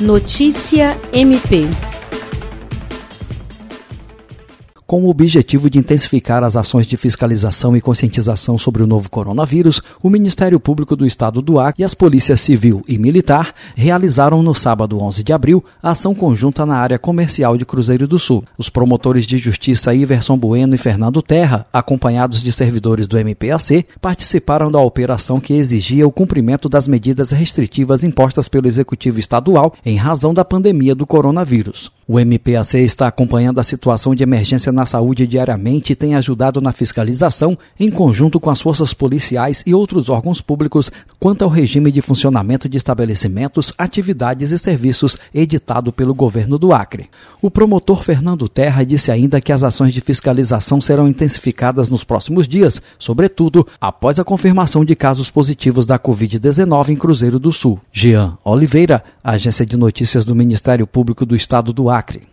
Notícia MP com o objetivo de intensificar as ações de fiscalização e conscientização sobre o novo coronavírus, o Ministério Público do Estado do Acre e as Polícias Civil e Militar realizaram no sábado 11 de abril a ação conjunta na área comercial de Cruzeiro do Sul. Os promotores de justiça Iverson Bueno e Fernando Terra, acompanhados de servidores do MPAC, participaram da operação que exigia o cumprimento das medidas restritivas impostas pelo Executivo Estadual em razão da pandemia do coronavírus. O MPAC está acompanhando a situação de emergência na saúde diariamente e tem ajudado na fiscalização, em conjunto com as forças policiais e outros órgãos públicos, quanto ao regime de funcionamento de estabelecimentos, atividades e serviços editado pelo governo do Acre. O promotor Fernando Terra disse ainda que as ações de fiscalização serão intensificadas nos próximos dias, sobretudo após a confirmação de casos positivos da Covid-19 em Cruzeiro do Sul. Jean Oliveira, Agência de Notícias do Ministério Público do Estado do Acre. massacre.